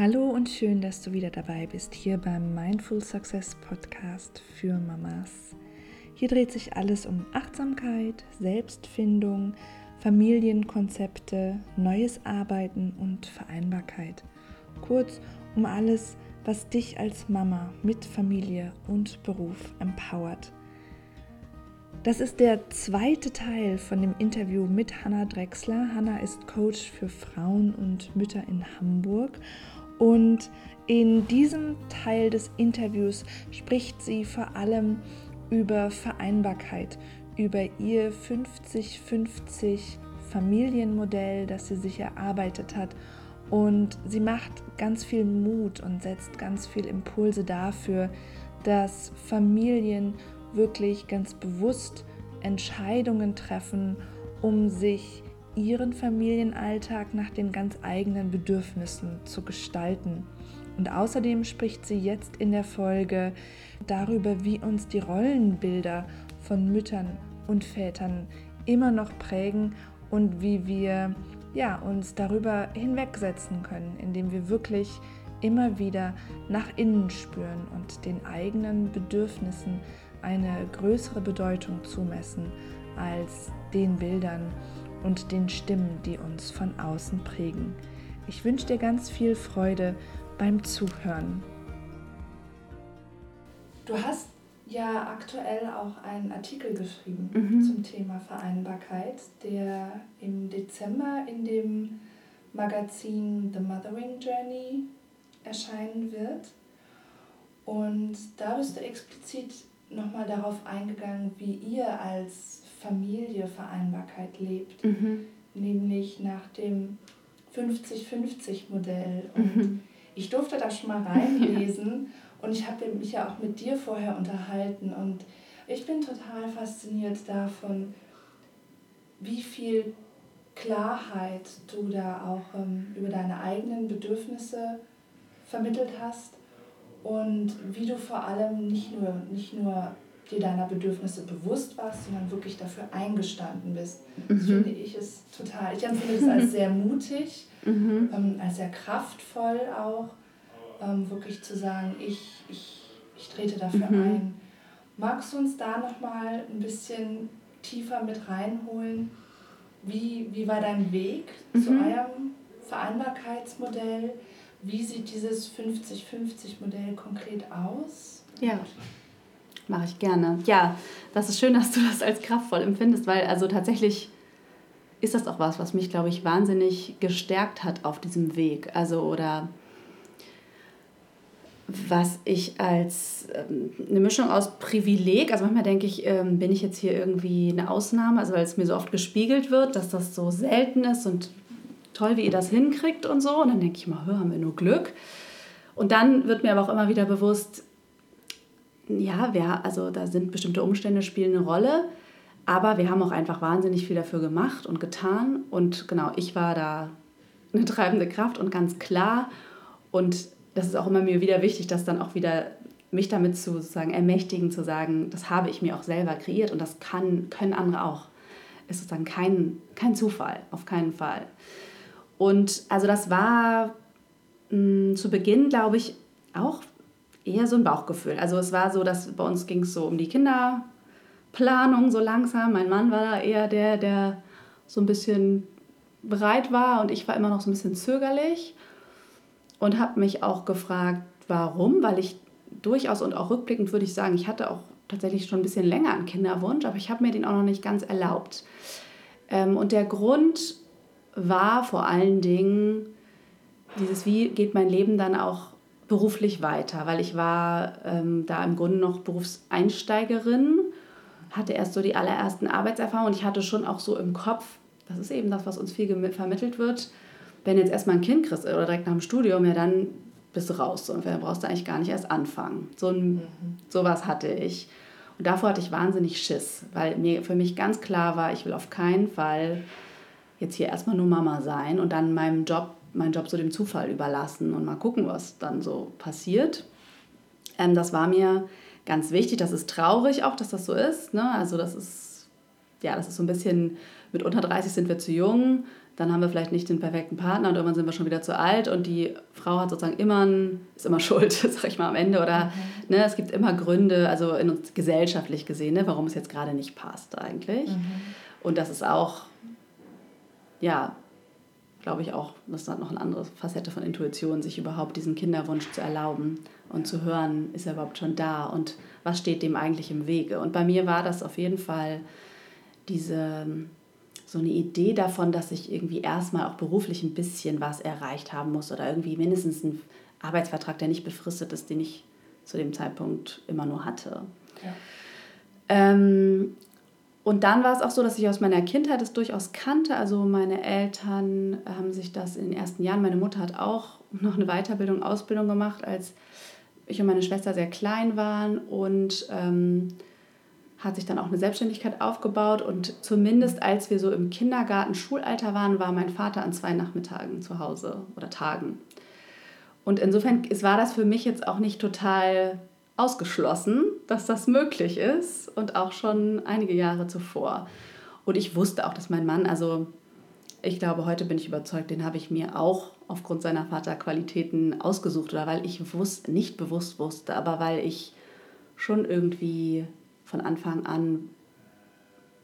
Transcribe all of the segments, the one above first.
Hallo und schön, dass du wieder dabei bist hier beim Mindful Success Podcast für Mamas. Hier dreht sich alles um Achtsamkeit, Selbstfindung, Familienkonzepte, neues Arbeiten und Vereinbarkeit. Kurz um alles, was dich als Mama mit Familie und Beruf empowert. Das ist der zweite Teil von dem Interview mit Hanna Drexler. Hanna ist Coach für Frauen und Mütter in Hamburg und in diesem Teil des Interviews spricht sie vor allem über Vereinbarkeit, über ihr 50-50 Familienmodell, das sie sich erarbeitet hat. Und sie macht ganz viel Mut und setzt ganz viel Impulse dafür, dass Familien wirklich ganz bewusst Entscheidungen treffen, um sich ihren Familienalltag nach den ganz eigenen Bedürfnissen zu gestalten. Und außerdem spricht sie jetzt in der Folge darüber, wie uns die Rollenbilder von Müttern und Vätern immer noch prägen und wie wir ja, uns darüber hinwegsetzen können, indem wir wirklich immer wieder nach innen spüren und den eigenen Bedürfnissen eine größere Bedeutung zumessen als den Bildern und den Stimmen, die uns von außen prägen. Ich wünsche dir ganz viel Freude beim Zuhören. Du hast ja aktuell auch einen Artikel geschrieben mhm. zum Thema Vereinbarkeit, der im Dezember in dem Magazin The Mothering Journey erscheinen wird. Und da bist du explizit nochmal darauf eingegangen, wie ihr als Familie Vereinbarkeit lebt, mhm. nämlich nach dem 50-50-Modell. Und mhm. ich durfte da schon mal reinlesen ja. und ich habe mich ja auch mit dir vorher unterhalten und ich bin total fasziniert davon, wie viel Klarheit du da auch ähm, über deine eigenen Bedürfnisse vermittelt hast und wie du vor allem nicht nur, nicht nur dir deiner Bedürfnisse bewusst warst, sondern wirklich dafür eingestanden bist. Das mhm. finde ich es total, ich empfinde es als sehr mutig, mhm. ähm, als sehr kraftvoll auch, ähm, wirklich zu sagen, ich, ich, ich trete dafür mhm. ein. Magst du uns da nochmal ein bisschen tiefer mit reinholen? Wie, wie war dein Weg zu mhm. eurem Vereinbarkeitsmodell? Wie sieht dieses 50-50-Modell konkret aus? Ja. Mache ich gerne. Ja, das ist schön, dass du das als kraftvoll empfindest, weil also tatsächlich ist das auch was, was mich, glaube ich, wahnsinnig gestärkt hat auf diesem Weg. Also oder was ich als ähm, eine Mischung aus Privileg, also manchmal denke ich, ähm, bin ich jetzt hier irgendwie eine Ausnahme, also weil es mir so oft gespiegelt wird, dass das so selten ist und toll, wie ihr das hinkriegt und so. Und dann denke ich mal, haben wir nur Glück. Und dann wird mir aber auch immer wieder bewusst, ja, wir, also da sind bestimmte Umstände, spielen eine Rolle. Aber wir haben auch einfach wahnsinnig viel dafür gemacht und getan. Und genau, ich war da eine treibende Kraft und ganz klar. Und das ist auch immer mir wieder wichtig, dass dann auch wieder mich damit zu sozusagen ermächtigen, zu sagen, das habe ich mir auch selber kreiert und das kann, können andere auch. Es ist dann kein, kein Zufall, auf keinen Fall. Und also das war mh, mm, zu Beginn, glaube ich, auch eher so ein Bauchgefühl. Also es war so, dass bei uns ging es so um die Kinderplanung so langsam. Mein Mann war da eher der, der so ein bisschen bereit war und ich war immer noch so ein bisschen zögerlich und habe mich auch gefragt, warum, weil ich durchaus und auch rückblickend würde ich sagen, ich hatte auch tatsächlich schon ein bisschen länger einen Kinderwunsch, aber ich habe mir den auch noch nicht ganz erlaubt. Ähm, und der Grund war vor allen Dingen dieses, wie geht mein Leben dann auch beruflich weiter, weil ich war ähm, da im Grunde noch Berufseinsteigerin, hatte erst so die allerersten Arbeitserfahrungen und ich hatte schon auch so im Kopf, das ist eben das, was uns viel vermittelt wird, wenn jetzt erstmal ein Kind kriegst oder direkt nach dem Studium, ja dann bist du raus und dann brauchst du eigentlich gar nicht erst anfangen. So ein, mhm. sowas hatte ich. Und davor hatte ich wahnsinnig Schiss, weil mir für mich ganz klar war, ich will auf keinen Fall jetzt hier erstmal nur Mama sein und dann meinem Job meinen Job so dem Zufall überlassen und mal gucken, was dann so passiert. Ähm, das war mir ganz wichtig. Das ist traurig auch, dass das so ist. Ne? Also das ist ja, das ist so ein bisschen, mit unter 30 sind wir zu jung, dann haben wir vielleicht nicht den perfekten Partner und irgendwann sind wir schon wieder zu alt und die Frau hat sozusagen immer, ist immer schuld, sag ich mal am Ende. Oder mhm. ne, es gibt immer Gründe, also in uns gesellschaftlich gesehen, ne, warum es jetzt gerade nicht passt eigentlich. Mhm. Und das ist auch, ja, glaube ich auch, das ist noch eine andere Facette von Intuition, sich überhaupt diesen Kinderwunsch zu erlauben und zu hören, ist er überhaupt schon da und was steht dem eigentlich im Wege. Und bei mir war das auf jeden Fall diese so eine Idee davon, dass ich irgendwie erstmal auch beruflich ein bisschen was erreicht haben muss oder irgendwie mindestens einen Arbeitsvertrag, der nicht befristet ist, den ich zu dem Zeitpunkt immer nur hatte. Ja. Ähm, und dann war es auch so, dass ich aus meiner Kindheit es durchaus kannte. Also meine Eltern haben sich das in den ersten Jahren, meine Mutter hat auch noch eine Weiterbildung, Ausbildung gemacht, als ich und meine Schwester sehr klein waren. Und ähm, hat sich dann auch eine Selbstständigkeit aufgebaut und zumindest als wir so im Kindergarten, Schulalter waren, war mein Vater an zwei Nachmittagen zu Hause oder Tagen. Und insofern war das für mich jetzt auch nicht total ausgeschlossen, dass das möglich ist und auch schon einige Jahre zuvor. Und ich wusste auch, dass mein Mann, also ich glaube, heute bin ich überzeugt, den habe ich mir auch aufgrund seiner Vaterqualitäten ausgesucht oder weil ich wusste, nicht bewusst wusste, aber weil ich schon irgendwie von Anfang an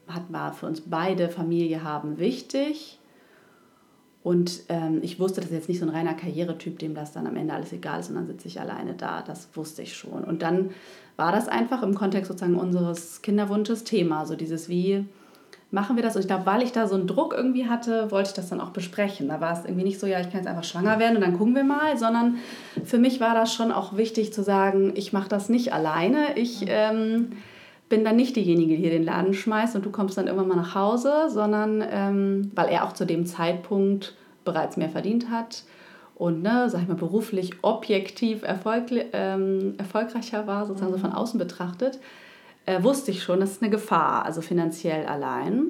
hat, war für uns beide Familie haben wichtig. Und ähm, ich wusste, das ist jetzt nicht so ein reiner Karrieretyp, dem das dann am Ende alles egal ist und dann sitze ich alleine da. Das wusste ich schon. Und dann war das einfach im Kontext sozusagen unseres Kinderwunsches Thema. So dieses, wie machen wir das? Und ich glaube, weil ich da so einen Druck irgendwie hatte, wollte ich das dann auch besprechen. Da war es irgendwie nicht so, ja, ich kann jetzt einfach schwanger werden und dann gucken wir mal, sondern für mich war das schon auch wichtig zu sagen, ich mache das nicht alleine. Ich. Ähm, bin dann nicht diejenige, die hier den Laden schmeißt und du kommst dann irgendwann mal nach Hause, sondern ähm, weil er auch zu dem Zeitpunkt bereits mehr verdient hat und, ne, sag ich mal, beruflich objektiv erfolg, ähm, erfolgreicher war, sozusagen mhm. so von außen betrachtet, äh, wusste ich schon, das ist eine Gefahr, also finanziell allein.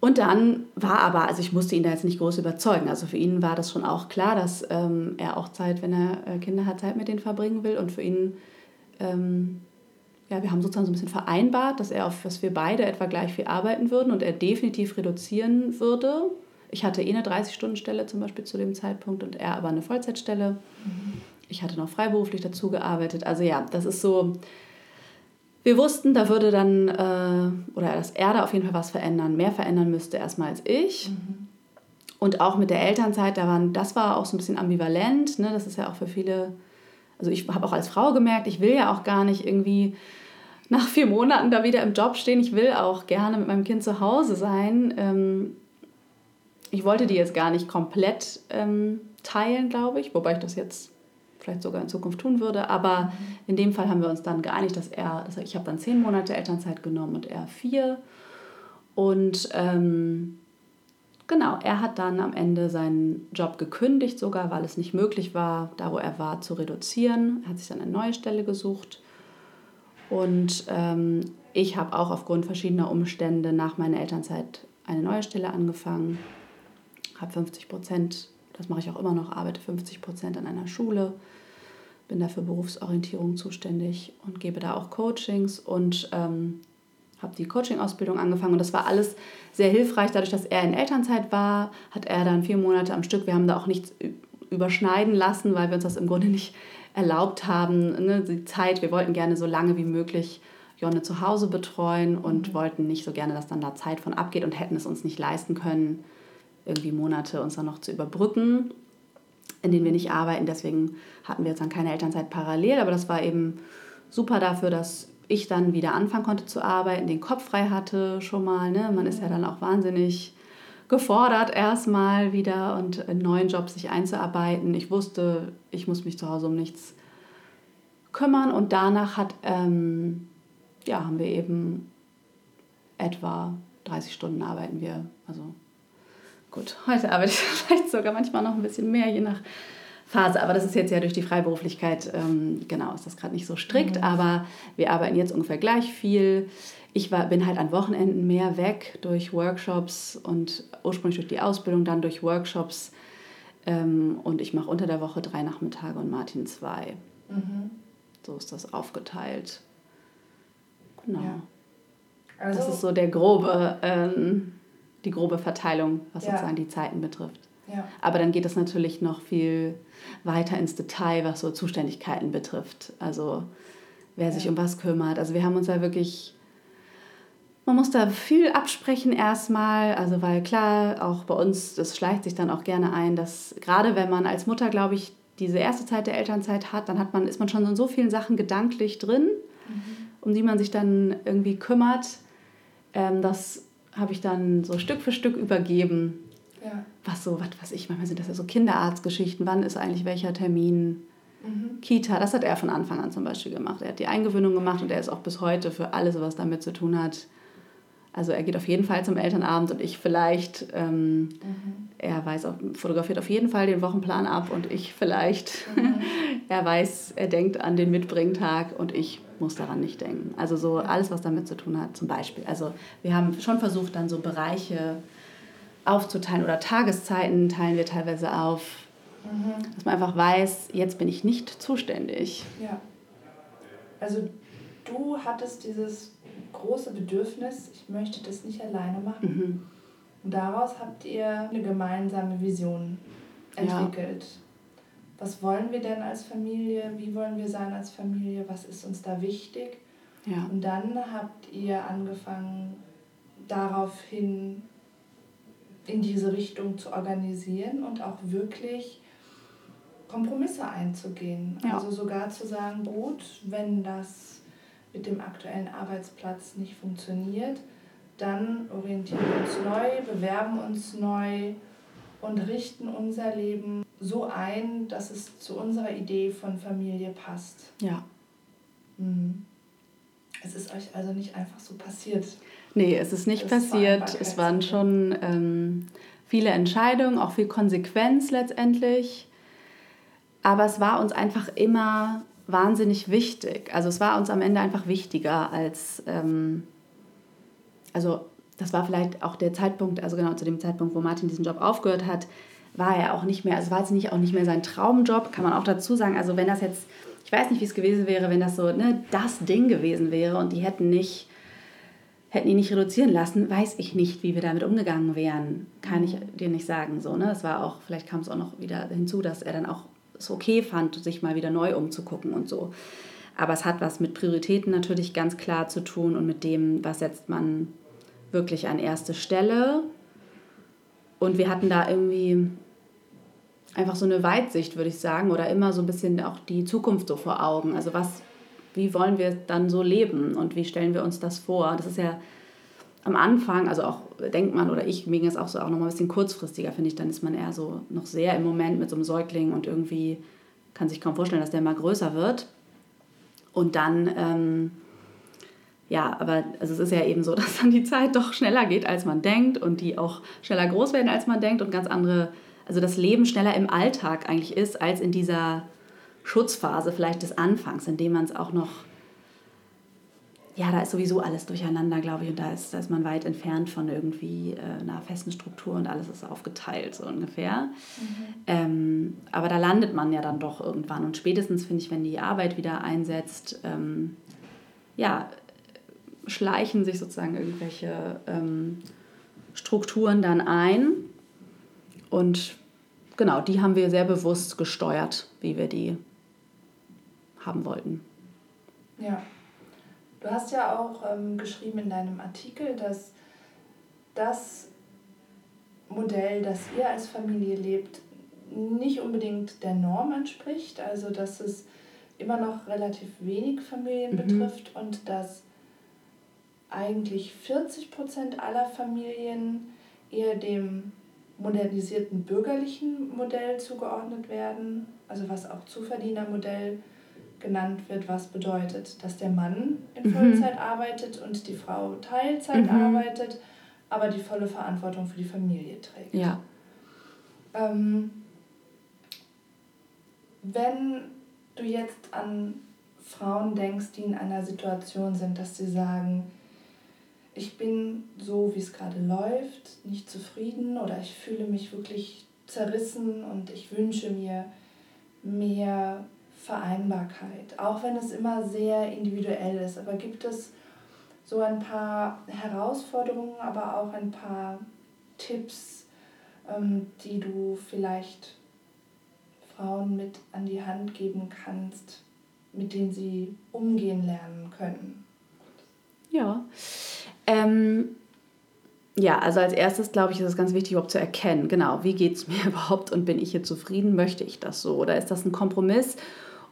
Und dann war aber, also ich musste ihn da jetzt nicht groß überzeugen. Also für ihn war das schon auch klar, dass ähm, er auch Zeit, wenn er äh, Kinder hat, Zeit mit denen verbringen will. Und für ihn ähm, ja, wir haben sozusagen so ein bisschen vereinbart, dass er auf was wir beide etwa gleich viel arbeiten würden und er definitiv reduzieren würde. Ich hatte eh eine 30-Stunden-Stelle zum Beispiel zu dem Zeitpunkt und er aber eine Vollzeitstelle. Mhm. Ich hatte noch freiberuflich dazu gearbeitet. Also ja, das ist so. Wir wussten, da würde dann, äh, oder dass er da auf jeden Fall was verändern, mehr verändern müsste erstmal als ich. Mhm. Und auch mit der Elternzeit, da waren, das war auch so ein bisschen ambivalent. Ne? Das ist ja auch für viele also ich habe auch als Frau gemerkt, ich will ja auch gar nicht irgendwie nach vier Monaten da wieder im Job stehen. Ich will auch gerne mit meinem Kind zu Hause sein. Ähm, ich wollte die jetzt gar nicht komplett ähm, teilen, glaube ich, wobei ich das jetzt vielleicht sogar in Zukunft tun würde. Aber in dem Fall haben wir uns dann geeinigt, dass er, dass ich habe dann zehn Monate Elternzeit genommen und er vier. Und ähm, Genau, er hat dann am Ende seinen Job gekündigt, sogar weil es nicht möglich war, da wo er war, zu reduzieren. Er hat sich dann eine neue Stelle gesucht. Und ähm, ich habe auch aufgrund verschiedener Umstände nach meiner Elternzeit eine neue Stelle angefangen. Habe 50 Prozent, das mache ich auch immer noch, arbeite 50 Prozent an einer Schule, bin da für Berufsorientierung zuständig und gebe da auch Coachings und ähm, habe die Coaching-Ausbildung angefangen und das war alles sehr hilfreich. Dadurch, dass er in Elternzeit war, hat er dann vier Monate am Stück. Wir haben da auch nichts überschneiden lassen, weil wir uns das im Grunde nicht erlaubt haben. Ne? Die Zeit, wir wollten gerne so lange wie möglich Jonne zu Hause betreuen und mhm. wollten nicht so gerne, dass dann da Zeit von abgeht und hätten es uns nicht leisten können, irgendwie Monate uns dann noch zu überbrücken, in denen wir nicht arbeiten. Deswegen hatten wir jetzt dann keine Elternzeit parallel, aber das war eben super dafür, dass ich dann wieder anfangen konnte zu arbeiten, den Kopf frei hatte schon mal. Ne? Man ist ja dann auch wahnsinnig gefordert, erstmal wieder und in neuen Jobs sich einzuarbeiten. Ich wusste, ich muss mich zu Hause um nichts kümmern und danach hat, ähm, ja, haben wir eben etwa 30 Stunden arbeiten wir. Also gut, heute arbeite ich vielleicht sogar manchmal noch ein bisschen mehr, je nach Phase. Aber das ist jetzt ja durch die Freiberuflichkeit, ähm, genau, ist das gerade nicht so strikt. Mhm. Aber wir arbeiten jetzt ungefähr gleich viel. Ich war, bin halt an Wochenenden mehr weg durch Workshops und ursprünglich durch die Ausbildung, dann durch Workshops. Ähm, und ich mache unter der Woche drei Nachmittage und Martin zwei. Mhm. So ist das aufgeteilt. Genau. Ja. Also, das ist so der grobe, ähm, die grobe Verteilung, was ja. sozusagen die Zeiten betrifft. Ja. Aber dann geht es natürlich noch viel weiter ins Detail, was so Zuständigkeiten betrifft. Also wer sich um was kümmert. Also wir haben uns da wirklich, man muss da viel absprechen erstmal, also weil klar, auch bei uns, das schleicht sich dann auch gerne ein, dass gerade wenn man als Mutter, glaube ich, diese erste Zeit der Elternzeit hat, dann hat man, ist man schon in so vielen Sachen gedanklich drin, mhm. um die man sich dann irgendwie kümmert. Ähm, das habe ich dann so Stück für Stück übergeben. Ja. Was so, was weiß ich, manchmal sind das ja so Kinderarztgeschichten, wann ist eigentlich welcher Termin, Mhm. Kita, das hat er von Anfang an zum Beispiel gemacht. Er hat die Eingewöhnung gemacht und er ist auch bis heute für alles, was damit zu tun hat. Also er geht auf jeden Fall zum Elternabend und ich vielleicht. Ähm, mhm. Er weiß auch, fotografiert auf jeden Fall den Wochenplan ab und ich vielleicht. Mhm. er weiß, er denkt an den Mitbringtag und ich muss daran nicht denken. Also so alles, was damit zu tun hat, zum Beispiel. Also wir haben schon versucht, dann so Bereiche aufzuteilen oder Tageszeiten teilen wir teilweise auf Mhm. Dass man einfach weiß, jetzt bin ich nicht zuständig. Ja. Also du hattest dieses große Bedürfnis, ich möchte das nicht alleine machen. Mhm. Und daraus habt ihr eine gemeinsame Vision entwickelt. Ja. Was wollen wir denn als Familie? Wie wollen wir sein als Familie? Was ist uns da wichtig? Ja. Und dann habt ihr angefangen, daraufhin in diese Richtung zu organisieren und auch wirklich Kompromisse einzugehen. Ja. Also sogar zu sagen, gut, wenn das mit dem aktuellen Arbeitsplatz nicht funktioniert, dann orientieren wir uns neu, bewerben uns neu und richten unser Leben so ein, dass es zu unserer Idee von Familie passt. Ja. Mhm. Es ist euch also nicht einfach so passiert. Nee, es ist nicht es passiert. Es waren schon ähm, viele Entscheidungen, auch viel Konsequenz letztendlich. Aber es war uns einfach immer wahnsinnig wichtig. Also es war uns am Ende einfach wichtiger als, ähm, also das war vielleicht auch der Zeitpunkt, also genau zu dem Zeitpunkt, wo Martin diesen Job aufgehört hat, war er auch nicht mehr, also war es nicht auch nicht mehr sein Traumjob, kann man auch dazu sagen. Also wenn das jetzt, ich weiß nicht, wie es gewesen wäre, wenn das so ne, das Ding gewesen wäre und die hätten nicht, hätten ihn nicht reduzieren lassen, weiß ich nicht, wie wir damit umgegangen wären. Kann ich dir nicht sagen. So, ne? Es war auch, vielleicht kam es auch noch wieder hinzu, dass er dann auch es okay fand, sich mal wieder neu umzugucken und so. Aber es hat was mit Prioritäten natürlich ganz klar zu tun und mit dem, was setzt man wirklich an erste Stelle. Und wir hatten da irgendwie einfach so eine Weitsicht, würde ich sagen, oder immer so ein bisschen auch die Zukunft so vor Augen. Also was, wie wollen wir dann so leben und wie stellen wir uns das vor? Das ist ja am Anfang, also auch denkt man oder ich, mir ging es auch so auch noch mal ein bisschen kurzfristiger, finde ich, dann ist man eher so noch sehr im Moment mit so einem Säugling und irgendwie kann sich kaum vorstellen, dass der mal größer wird. Und dann, ähm, ja, aber also es ist ja eben so, dass dann die Zeit doch schneller geht, als man denkt und die auch schneller groß werden, als man denkt und ganz andere, also das Leben schneller im Alltag eigentlich ist, als in dieser Schutzphase vielleicht des Anfangs, in dem man es auch noch ja, da ist sowieso alles durcheinander, glaube ich, und da ist, da ist man weit entfernt von irgendwie äh, einer festen Struktur und alles ist aufgeteilt, so ungefähr. Mhm. Ähm, aber da landet man ja dann doch irgendwann und spätestens, finde ich, wenn die Arbeit wieder einsetzt, ähm, ja, schleichen sich sozusagen irgendwelche ähm, Strukturen dann ein und genau, die haben wir sehr bewusst gesteuert, wie wir die haben wollten. Ja. Du hast ja auch ähm, geschrieben in deinem Artikel, dass das Modell, das ihr als Familie lebt, nicht unbedingt der Norm entspricht, also dass es immer noch relativ wenig Familien mhm. betrifft und dass eigentlich 40 Prozent aller Familien eher dem modernisierten bürgerlichen Modell zugeordnet werden, also was auch Zuverdienermodell genannt wird, was bedeutet, dass der Mann in mhm. Vollzeit mhm. arbeitet und die Frau Teilzeit mhm. arbeitet, aber die volle Verantwortung für die Familie trägt. Ja. Ähm, wenn du jetzt an Frauen denkst, die in einer Situation sind, dass sie sagen, ich bin so, wie es gerade läuft, nicht zufrieden oder ich fühle mich wirklich zerrissen und ich wünsche mir mehr Vereinbarkeit, auch wenn es immer sehr individuell ist. Aber gibt es so ein paar Herausforderungen, aber auch ein paar Tipps, ähm, die du vielleicht Frauen mit an die Hand geben kannst, mit denen sie umgehen lernen können? Ja. Ähm, ja, also als erstes glaube ich, ist es ganz wichtig, überhaupt zu erkennen, genau, wie geht es mir überhaupt und bin ich hier zufrieden? Möchte ich das so? Oder ist das ein Kompromiss?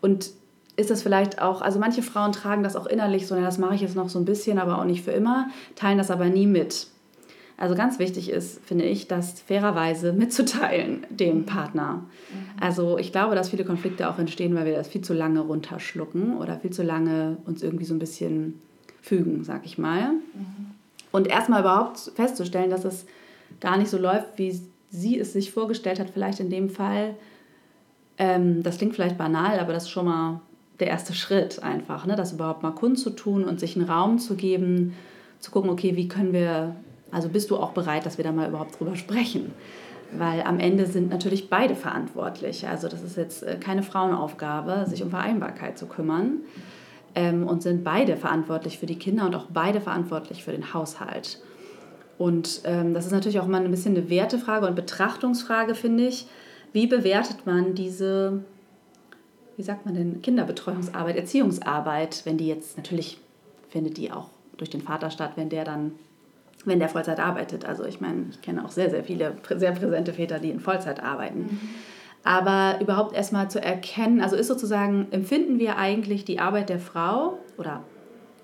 Und ist das vielleicht auch, also manche Frauen tragen das auch innerlich so, ja, das mache ich jetzt noch so ein bisschen, aber auch nicht für immer, teilen das aber nie mit. Also ganz wichtig ist, finde ich, das fairerweise mitzuteilen dem Partner. Mhm. Also ich glaube, dass viele Konflikte auch entstehen, weil wir das viel zu lange runterschlucken oder viel zu lange uns irgendwie so ein bisschen fügen, sag ich mal. Mhm. Und erstmal überhaupt festzustellen, dass es gar nicht so läuft, wie sie es sich vorgestellt hat, vielleicht in dem Fall. Ähm, das klingt vielleicht banal, aber das ist schon mal der erste Schritt einfach, ne? das überhaupt mal kundzutun und sich einen Raum zu geben, zu gucken, okay, wie können wir, also bist du auch bereit, dass wir da mal überhaupt drüber sprechen? Weil am Ende sind natürlich beide verantwortlich. Also das ist jetzt äh, keine Frauenaufgabe, sich um Vereinbarkeit zu kümmern ähm, und sind beide verantwortlich für die Kinder und auch beide verantwortlich für den Haushalt. Und ähm, das ist natürlich auch mal ein bisschen eine Wertefrage und Betrachtungsfrage, finde ich. Wie bewertet man diese, wie sagt man denn, Kinderbetreuungsarbeit, Erziehungsarbeit, wenn die jetzt natürlich findet die auch durch den Vater statt, wenn der dann, wenn der Vollzeit arbeitet. Also ich meine, ich kenne auch sehr, sehr viele sehr präsente Väter, die in Vollzeit arbeiten. Mhm. Aber überhaupt erstmal zu erkennen, also ist sozusagen, empfinden wir eigentlich die Arbeit der Frau oder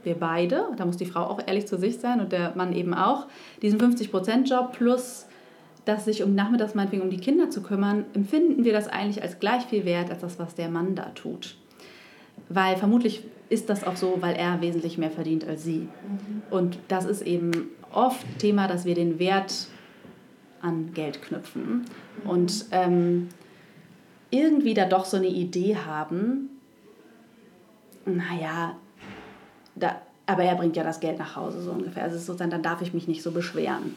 wir beide, da muss die Frau auch ehrlich zu sich sein und der Mann eben auch, diesen 50%-Job plus das sich um nachmittags meinetwegen um die Kinder zu kümmern, empfinden wir das eigentlich als gleich viel wert als das, was der Mann da tut. Weil vermutlich ist das auch so, weil er wesentlich mehr verdient als sie. Mhm. Und das ist eben oft Thema, dass wir den Wert an Geld knüpfen. Mhm. Und ähm, irgendwie da doch so eine Idee haben, naja, da, aber er bringt ja das Geld nach Hause, so ungefähr. Also sozusagen, dann darf ich mich nicht so beschweren.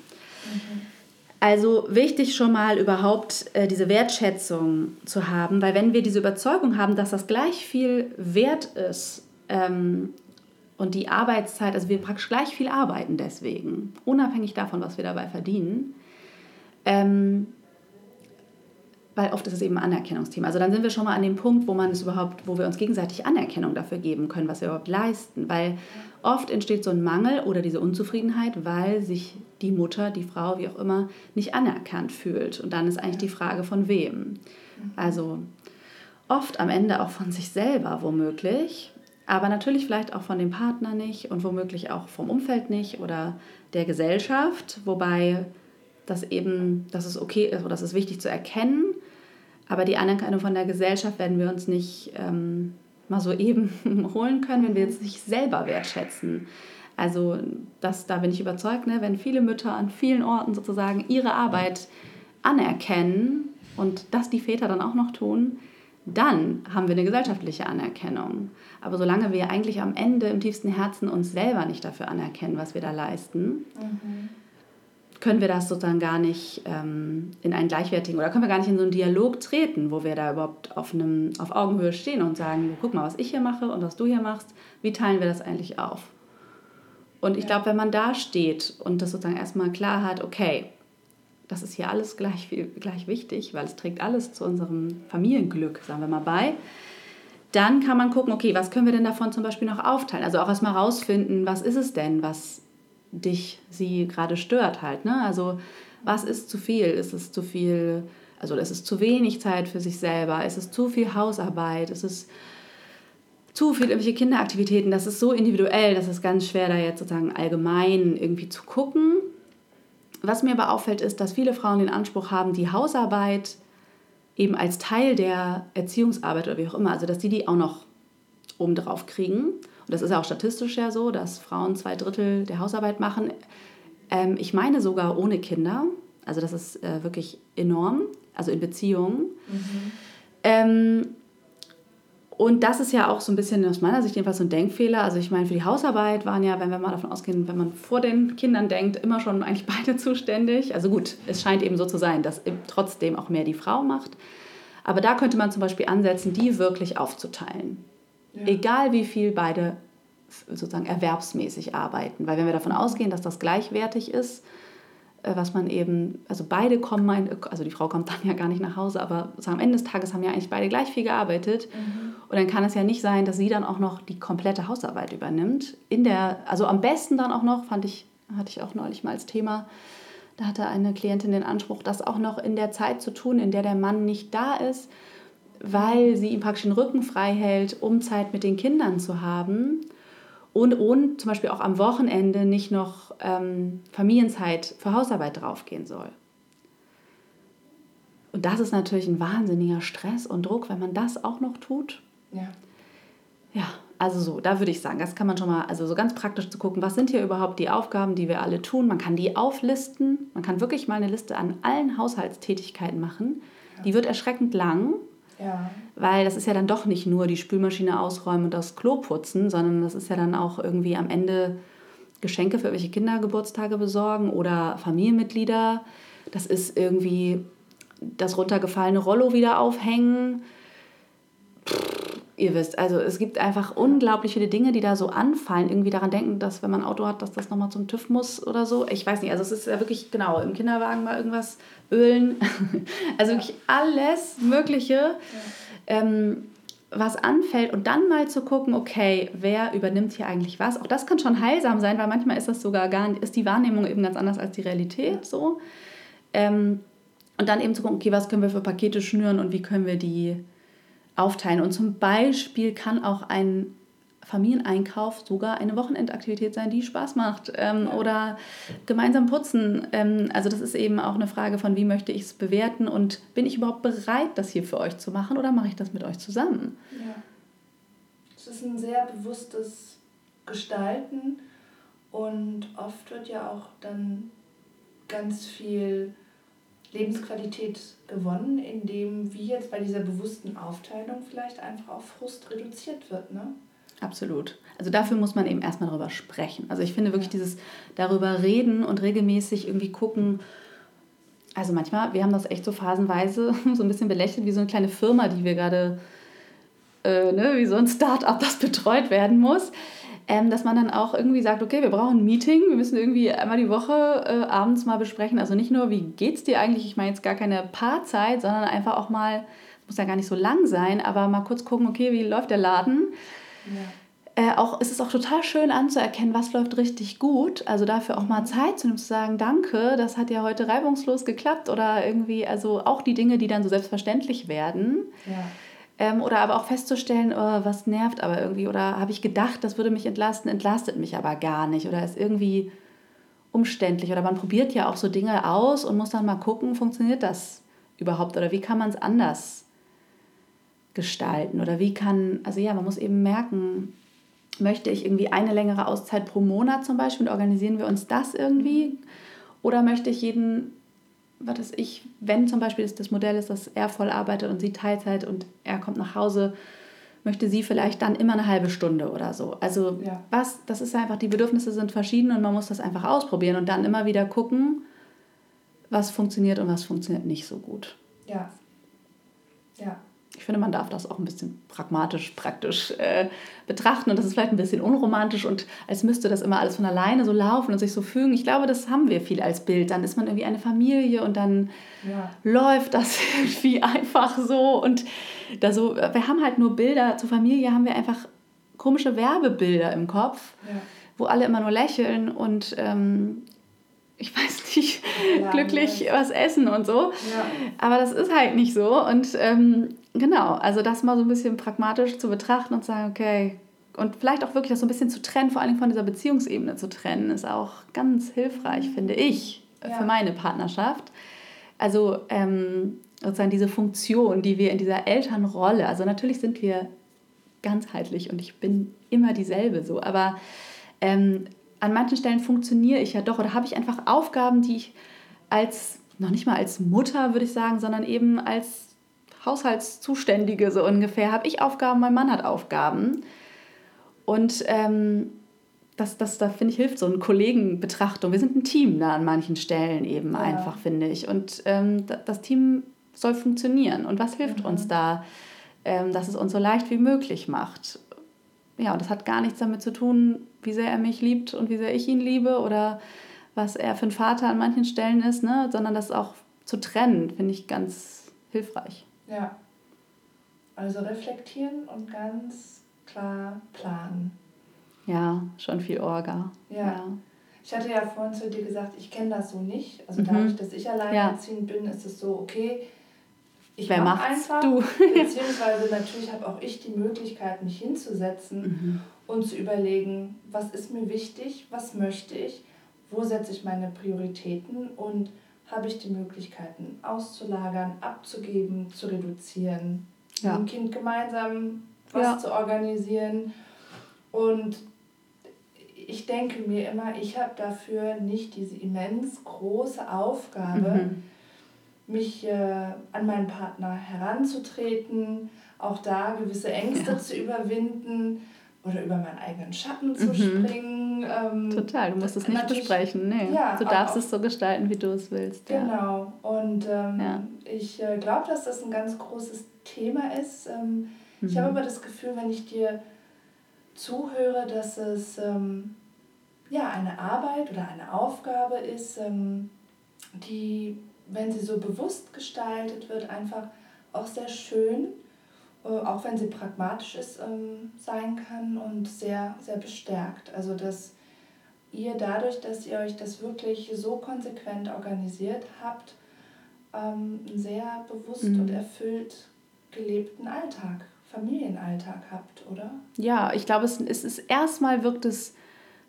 Mhm. Also wichtig schon mal überhaupt äh, diese Wertschätzung zu haben, weil wenn wir diese Überzeugung haben, dass das gleich viel wert ist ähm, und die Arbeitszeit, also wir praktisch gleich viel arbeiten deswegen, unabhängig davon, was wir dabei verdienen, ähm, weil oft ist es eben ein Anerkennungsthema. Also dann sind wir schon mal an dem Punkt, wo man es überhaupt, wo wir uns gegenseitig Anerkennung dafür geben können, was wir überhaupt leisten. Weil oft entsteht so ein Mangel oder diese Unzufriedenheit, weil sich die Mutter, die Frau, wie auch immer, nicht anerkannt fühlt. Und dann ist eigentlich die Frage von wem. Also oft am Ende auch von sich selber womöglich, aber natürlich vielleicht auch von dem Partner nicht und womöglich auch vom Umfeld nicht oder der Gesellschaft, wobei das eben, dass es okay ist oder das ist wichtig zu erkennen, aber die Anerkennung von der Gesellschaft werden wir uns nicht ähm, mal so eben holen können, wenn wir jetzt nicht selber wertschätzen. Also das, da bin ich überzeugt, ne, wenn viele Mütter an vielen Orten sozusagen ihre Arbeit anerkennen und das die Väter dann auch noch tun, dann haben wir eine gesellschaftliche Anerkennung. Aber solange wir eigentlich am Ende im tiefsten Herzen uns selber nicht dafür anerkennen, was wir da leisten, mhm können wir das sozusagen gar nicht ähm, in einen gleichwertigen oder können wir gar nicht in so einen Dialog treten, wo wir da überhaupt auf, einem, auf Augenhöhe stehen und sagen, guck mal, was ich hier mache und was du hier machst, wie teilen wir das eigentlich auf? Und ich glaube, wenn man da steht und das sozusagen erstmal klar hat, okay, das ist hier alles gleich, gleich wichtig, weil es trägt alles zu unserem Familienglück, sagen wir mal, bei, dann kann man gucken, okay, was können wir denn davon zum Beispiel noch aufteilen? Also auch erstmal rausfinden, was ist es denn, was dich, sie gerade stört halt. Ne? Also was ist zu viel? Ist es zu viel, also ist es zu wenig Zeit für sich selber? Ist es zu viel Hausarbeit? Ist es zu viel irgendwelche Kinderaktivitäten? Das ist so individuell, das ist ganz schwer, da jetzt sozusagen allgemein irgendwie zu gucken. Was mir aber auffällt, ist, dass viele Frauen den Anspruch haben, die Hausarbeit eben als Teil der Erziehungsarbeit oder wie auch immer, also dass die die auch noch obendrauf kriegen und das ist ja auch statistisch ja so, dass Frauen zwei Drittel der Hausarbeit machen. Ähm, ich meine sogar ohne Kinder. Also das ist äh, wirklich enorm, also in Beziehungen. Mhm. Ähm, und das ist ja auch so ein bisschen aus meiner Sicht jedenfalls so ein Denkfehler. Also ich meine, für die Hausarbeit waren ja, wenn wir mal davon ausgehen, wenn man vor den Kindern denkt, immer schon eigentlich beide zuständig. Also gut, es scheint eben so zu sein, dass trotzdem auch mehr die Frau macht. Aber da könnte man zum Beispiel ansetzen, die wirklich aufzuteilen. Ja. Egal wie viel beide sozusagen erwerbsmäßig arbeiten. Weil wenn wir davon ausgehen, dass das gleichwertig ist, äh, was man eben, also beide kommen, also die Frau kommt dann ja gar nicht nach Hause, aber am Ende des Tages haben ja eigentlich beide gleich viel gearbeitet. Mhm. Und dann kann es ja nicht sein, dass sie dann auch noch die komplette Hausarbeit übernimmt. In der, also am besten dann auch noch, fand ich, hatte ich auch neulich mal als Thema, da hatte eine Klientin den Anspruch, das auch noch in der Zeit zu tun, in der der Mann nicht da ist, weil sie ihm praktisch den Rücken frei hält, um Zeit mit den Kindern zu haben und, und zum Beispiel auch am Wochenende nicht noch ähm, Familienzeit für Hausarbeit draufgehen soll. Und das ist natürlich ein wahnsinniger Stress und Druck, wenn man das auch noch tut. Ja. Ja, also so, da würde ich sagen, das kann man schon mal, also so ganz praktisch zu gucken, was sind hier überhaupt die Aufgaben, die wir alle tun. Man kann die auflisten, man kann wirklich mal eine Liste an allen Haushaltstätigkeiten machen. Ja. Die wird erschreckend lang, ja. Weil das ist ja dann doch nicht nur die Spülmaschine ausräumen und das Klo putzen, sondern das ist ja dann auch irgendwie am Ende Geschenke für irgendwelche Kindergeburtstage besorgen oder Familienmitglieder. Das ist irgendwie das runtergefallene Rollo wieder aufhängen. Pff, ihr wisst, also es gibt einfach unglaublich viele Dinge, die da so anfallen. Irgendwie daran denken, dass wenn man ein Auto hat, dass das nochmal zum TÜV muss oder so. Ich weiß nicht, also es ist ja wirklich genau im Kinderwagen mal irgendwas ölen. also wirklich alles Mögliche. Ja. Ähm, was anfällt und dann mal zu gucken, okay, wer übernimmt hier eigentlich was? Auch das kann schon heilsam sein, weil manchmal ist das sogar gar nicht, ist die Wahrnehmung eben ganz anders als die Realität so. Ähm, und dann eben zu gucken, okay, was können wir für Pakete schnüren und wie können wir die aufteilen. Und zum Beispiel kann auch ein Familieneinkauf sogar eine Wochenendaktivität sein, die Spaß macht. Ähm. Oder gemeinsam putzen. Ähm, also das ist eben auch eine Frage von, wie möchte ich es bewerten und bin ich überhaupt bereit, das hier für euch zu machen oder mache ich das mit euch zusammen? Ja. Es ist ein sehr bewusstes Gestalten und oft wird ja auch dann ganz viel Lebensqualität gewonnen, indem, wie jetzt bei dieser bewussten Aufteilung, vielleicht einfach auch Frust reduziert wird. Ne? Absolut. Also dafür muss man eben erstmal darüber sprechen. Also ich finde wirklich dieses darüber reden und regelmäßig irgendwie gucken. Also manchmal, wir haben das echt so phasenweise so ein bisschen belächelt, wie so eine kleine Firma, die wir gerade, äh, ne, wie so ein Start-up, das betreut werden muss ähm, dass man dann auch irgendwie sagt, okay, wir brauchen ein Meeting, wir müssen irgendwie einmal die Woche äh, abends mal besprechen. Also nicht nur, wie geht's dir eigentlich, ich meine jetzt gar keine Paarzeit, sondern einfach auch mal, muss ja gar nicht so lang sein, aber mal kurz gucken, okay, wie läuft der Laden? Ja. Äh, auch, es ist auch total schön anzuerkennen, was läuft richtig gut. Also dafür auch mal Zeit zu nehmen, zu sagen, danke, das hat ja heute reibungslos geklappt oder irgendwie, also auch die Dinge, die dann so selbstverständlich werden. Ja ähm, oder aber auch festzustellen, oh, was nervt aber irgendwie. Oder habe ich gedacht, das würde mich entlasten, entlastet mich aber gar nicht. Oder ist irgendwie umständlich. Oder man probiert ja auch so Dinge aus und muss dann mal gucken, funktioniert das überhaupt? Oder wie kann man es anders gestalten? Oder wie kann, also ja, man muss eben merken, möchte ich irgendwie eine längere Auszeit pro Monat zum Beispiel und organisieren wir uns das irgendwie? Oder möchte ich jeden was ist ich, wenn zum Beispiel das Modell ist, dass er voll arbeitet und sie Teilzeit und er kommt nach Hause, möchte sie vielleicht dann immer eine halbe Stunde oder so. Also ja. was, das ist einfach, die Bedürfnisse sind verschieden und man muss das einfach ausprobieren und dann immer wieder gucken, was funktioniert und was funktioniert nicht so gut. Ja. Ja ich finde, man darf das auch ein bisschen pragmatisch, praktisch äh, betrachten. Und das ist vielleicht ein bisschen unromantisch und als müsste das immer alles von alleine so laufen und sich so fügen. Ich glaube, das haben wir viel als Bild. Dann ist man irgendwie eine Familie und dann ja. läuft das irgendwie einfach so. Und da so, wir haben halt nur Bilder. Zur Familie haben wir einfach komische Werbebilder im Kopf, ja. wo alle immer nur lächeln und ähm, ich weiß nicht, ja, glücklich was essen und so. Ja. Aber das ist halt nicht so. Und ähm, genau, also das mal so ein bisschen pragmatisch zu betrachten und zu sagen, okay, und vielleicht auch wirklich das so ein bisschen zu trennen, vor allem von dieser Beziehungsebene zu trennen, ist auch ganz hilfreich, finde ich, ja. für meine Partnerschaft. Also ähm, sozusagen diese Funktion, die wir in dieser Elternrolle, also natürlich sind wir ganzheitlich und ich bin immer dieselbe so, aber ähm, an manchen Stellen funktioniere ich ja doch oder habe ich einfach Aufgaben, die ich als, noch nicht mal als Mutter würde ich sagen, sondern eben als Haushaltszuständige so ungefähr, habe ich Aufgaben, mein Mann hat Aufgaben. Und ähm, das, das da finde ich, hilft so eine Kollegenbetrachtung. Wir sind ein Team da an manchen Stellen eben ja. einfach, finde ich. Und ähm, das Team soll funktionieren. Und was hilft mhm. uns da, ähm, dass es uns so leicht wie möglich macht? ja, das hat gar nichts damit zu tun, wie sehr er mich liebt und wie sehr ich ihn liebe oder was er für ein Vater an manchen Stellen ist, ne? sondern das auch zu trennen, finde ich ganz hilfreich. Ja. Also reflektieren und ganz klar planen. Ja, schon viel Orga. Ja. ja. Ich hatte ja vorhin zu dir gesagt, ich kenne das so nicht. Also mhm. dadurch, dass ich alleinerziehend ja. bin, ist es so, okay, ich Wer mach einfach. Du. beziehungsweise natürlich habe auch ich die Möglichkeit, mich hinzusetzen mhm. und zu überlegen, was ist mir wichtig, was möchte ich, wo setze ich meine Prioritäten und habe ich die Möglichkeiten auszulagern, abzugeben, zu reduzieren, ja. mit dem Kind gemeinsam was ja. zu organisieren. Und ich denke mir immer, ich habe dafür nicht diese immens große Aufgabe, mhm. mich äh, an meinen Partner heranzutreten, auch da gewisse Ängste ja. zu überwinden oder über meinen eigenen Schatten zu mhm. springen. Ähm, Total, du musst es nicht besprechen. Nee. Ja, du darfst es so gestalten, wie du es willst. Genau. Ja. Und ähm, ja. ich äh, glaube, dass das ein ganz großes Thema ist. Ähm, mhm. Ich habe aber das Gefühl, wenn ich dir zuhöre, dass es ähm, ja, eine Arbeit oder eine Aufgabe ist, ähm, die, wenn sie so bewusst gestaltet wird, einfach auch sehr schön äh, auch wenn sie pragmatisch ist, ähm, sein kann und sehr, sehr bestärkt. Also dass ihr dadurch, dass ihr euch das wirklich so konsequent organisiert habt, ähm, einen sehr bewusst mhm. und erfüllt gelebten Alltag, Familienalltag habt, oder? Ja, ich glaube, es, es ist erstmal wirkt es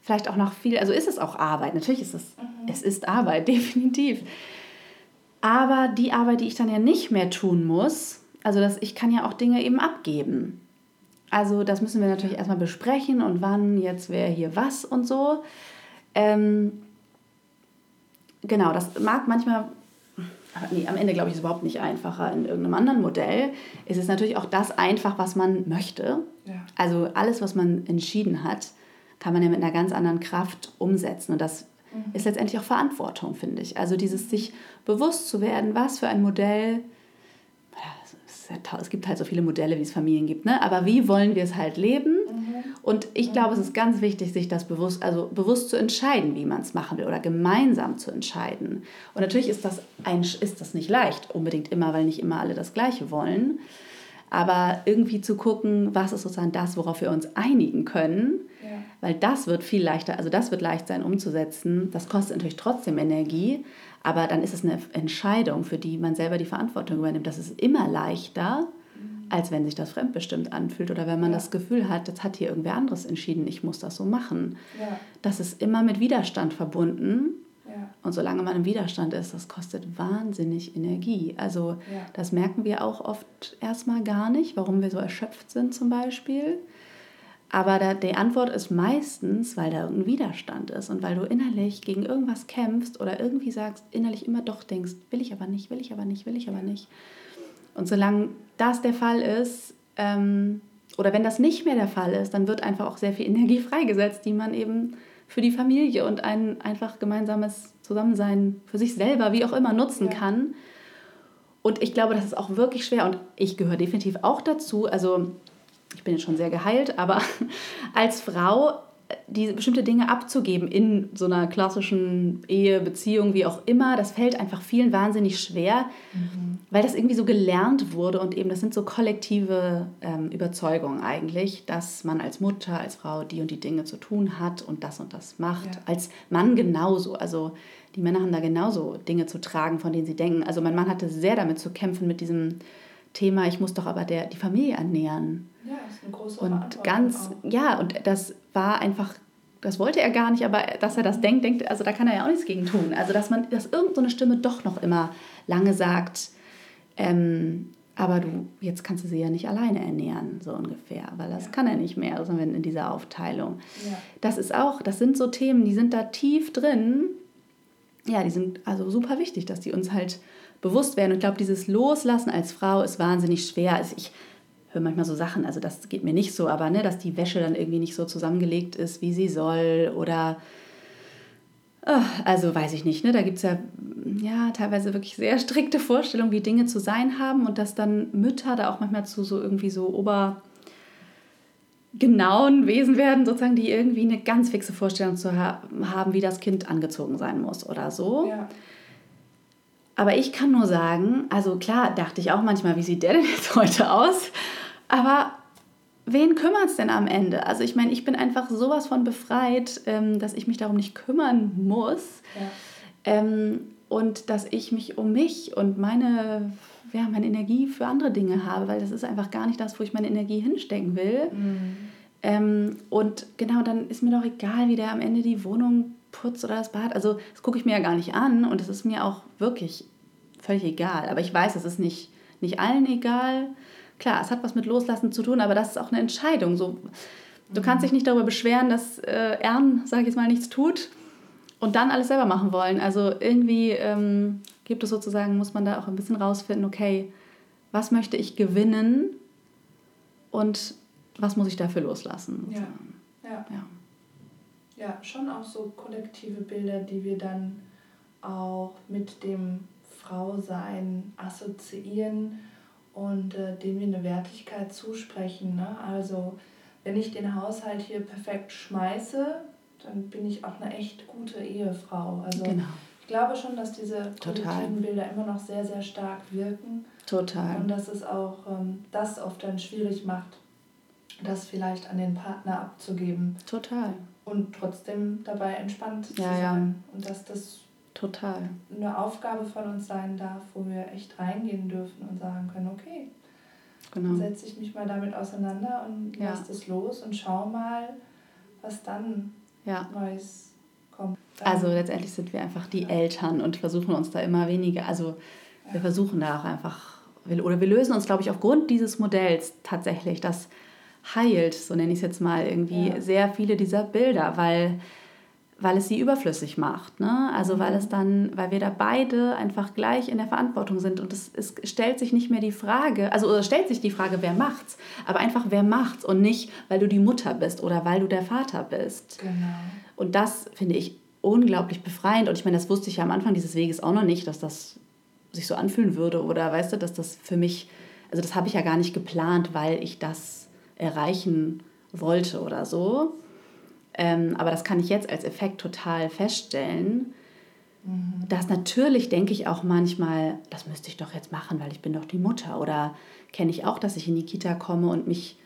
vielleicht auch noch viel, also ist es auch Arbeit, natürlich ist es, mhm. es ist Arbeit, definitiv. Aber die Arbeit, die ich dann ja nicht mehr tun muss, also das, ich kann ja auch Dinge eben abgeben. Also das müssen wir natürlich erstmal besprechen und wann jetzt wer hier was und so. Ähm, genau, das mag manchmal, nee, am Ende glaube ich, ist es überhaupt nicht einfacher. In irgendeinem anderen Modell ist es natürlich auch das einfach, was man möchte. Ja. Also alles, was man entschieden hat, kann man ja mit einer ganz anderen Kraft umsetzen. Und das mhm. ist letztendlich auch Verantwortung, finde ich. Also dieses sich bewusst zu werden, was für ein Modell es gibt halt so viele Modelle, wie es Familien gibt, ne? aber wie wollen wir es halt leben? Mhm. Und ich glaube, es ist ganz wichtig, sich das bewusst, also bewusst zu entscheiden, wie man es machen will oder gemeinsam zu entscheiden. Und natürlich ist das, ein, ist das nicht leicht, unbedingt immer, weil nicht immer alle das Gleiche wollen. Aber irgendwie zu gucken, was ist sozusagen das, worauf wir uns einigen können. Weil das wird viel leichter, also das wird leicht sein umzusetzen. Das kostet natürlich trotzdem Energie, aber dann ist es eine Entscheidung, für die man selber die Verantwortung übernimmt. Das ist immer leichter, als wenn sich das fremdbestimmt anfühlt oder wenn man ja. das Gefühl hat, jetzt hat hier irgendwer anderes entschieden, ich muss das so machen. Ja. Das ist immer mit Widerstand verbunden. Ja. Und solange man im Widerstand ist, das kostet wahnsinnig Energie. Also das merken wir auch oft erstmal gar nicht, warum wir so erschöpft sind zum Beispiel. Aber da, die Antwort ist meistens, weil da irgendein Widerstand ist und weil du innerlich gegen irgendwas kämpfst oder irgendwie sagst, innerlich immer doch denkst, will ich aber nicht, will ich aber nicht, will ich aber nicht. Und solange das der Fall ist, ähm, oder wenn das nicht mehr der Fall ist, dann wird einfach auch sehr viel Energie freigesetzt, die man eben für die Familie und ein einfach gemeinsames Zusammensein für sich selber, wie auch immer, nutzen ja. kann. Und ich glaube, das ist auch wirklich schwer und ich gehöre definitiv auch dazu. Also ich bin jetzt schon sehr geheilt, aber als Frau diese bestimmte Dinge abzugeben in so einer klassischen Ehe, Beziehung, wie auch immer, das fällt einfach vielen wahnsinnig schwer, mhm. weil das irgendwie so gelernt wurde und eben das sind so kollektive ähm, Überzeugungen eigentlich, dass man als Mutter, als Frau die und die Dinge zu tun hat und das und das macht. Ja. Als Mann genauso. Also die Männer haben da genauso Dinge zu tragen, von denen sie denken. Also mein Mann hatte sehr damit zu kämpfen mit diesem Thema, ich muss doch aber der, die Familie ernähren. Ja, das ist eine große Und ganz, auch. ja, und das war einfach, das wollte er gar nicht, aber dass er das denkt, denkt, also da kann er ja auch nichts gegen tun. Also dass man, dass irgendeine so Stimme doch noch immer lange sagt, ähm, aber du, jetzt kannst du sie ja nicht alleine ernähren, so ungefähr, weil das ja. kann er nicht mehr, also in dieser Aufteilung. Ja. Das ist auch, das sind so Themen, die sind da tief drin. Ja, die sind also super wichtig, dass die uns halt bewusst werden. Und ich glaube, dieses Loslassen als Frau ist wahnsinnig schwer. Also ich höre manchmal so Sachen, also das geht mir nicht so, aber ne, dass die Wäsche dann irgendwie nicht so zusammengelegt ist, wie sie soll oder oh, also weiß ich nicht, ne? da gibt es ja, ja teilweise wirklich sehr strikte Vorstellungen, wie Dinge zu sein haben und dass dann Mütter da auch manchmal zu so irgendwie so Ober genauen Wesen werden, sozusagen, die irgendwie eine ganz fixe Vorstellung zu ha haben, wie das Kind angezogen sein muss oder so. Ja. Aber ich kann nur sagen, also klar, dachte ich auch manchmal, wie sieht der denn jetzt heute aus? Aber wen kümmert es denn am Ende? Also ich meine, ich bin einfach sowas von befreit, ähm, dass ich mich darum nicht kümmern muss. Ja. Ähm, und dass ich mich um mich und meine, ja, meine Energie für andere Dinge habe, weil das ist einfach gar nicht das, wo ich meine Energie hinstecken will. Mhm. Ähm, und genau, dann ist mir doch egal, wie der am Ende die Wohnung putzt oder das Bad. Also das gucke ich mir ja gar nicht an und es ist mir auch wirklich völlig egal. Aber ich weiß, es ist nicht, nicht allen egal. Klar, es hat was mit Loslassen zu tun, aber das ist auch eine Entscheidung. So, du kannst dich nicht darüber beschweren, dass äh, Ern, sage ich jetzt mal, nichts tut und dann alles selber machen wollen. Also irgendwie ähm, gibt es sozusagen, muss man da auch ein bisschen rausfinden, okay, was möchte ich gewinnen und was muss ich dafür loslassen? Ja. ja. ja. Ja, schon auch so kollektive Bilder, die wir dann auch mit dem Frausein assoziieren und äh, dem wir eine Wertigkeit zusprechen. Ne? Also wenn ich den Haushalt hier perfekt schmeiße, dann bin ich auch eine echt gute Ehefrau. Also genau. ich glaube schon, dass diese kollektiven Bilder immer noch sehr, sehr stark wirken. Total. Und dass es auch ähm, das oft dann schwierig macht, das vielleicht an den Partner abzugeben. Total. Und trotzdem dabei entspannt ja, zu sein. Ja. Und dass das Total. eine Aufgabe von uns sein darf, wo wir echt reingehen dürfen und sagen können, okay, genau. dann setze ich mich mal damit auseinander und ja. lasse das los und schau mal, was dann ja. Neues kommt. Dann also letztendlich sind wir einfach die Eltern und versuchen uns da immer weniger, also wir versuchen da auch einfach, oder wir lösen uns, glaube ich, aufgrund dieses Modells tatsächlich, das heilt, so nenne ich es jetzt mal, irgendwie ja. sehr viele dieser Bilder, weil weil es sie überflüssig macht. Ne? Also weil es dann, weil wir da beide einfach gleich in der Verantwortung sind und es, es stellt sich nicht mehr die Frage, also oder stellt sich die Frage, wer macht's, aber einfach wer macht's und nicht, weil du die Mutter bist oder weil du der Vater bist. Genau. Und das finde ich unglaublich befreiend und ich meine, das wusste ich ja am Anfang dieses Weges auch noch nicht, dass das sich so anfühlen würde oder weißt du, dass das für mich, also das habe ich ja gar nicht geplant, weil ich das erreichen wollte oder so ähm, aber das kann ich jetzt als Effekt total feststellen. Mhm. Dass natürlich denke ich auch manchmal, das müsste ich doch jetzt machen, weil ich bin doch die Mutter. Oder kenne ich auch, dass ich in die Kita komme und mich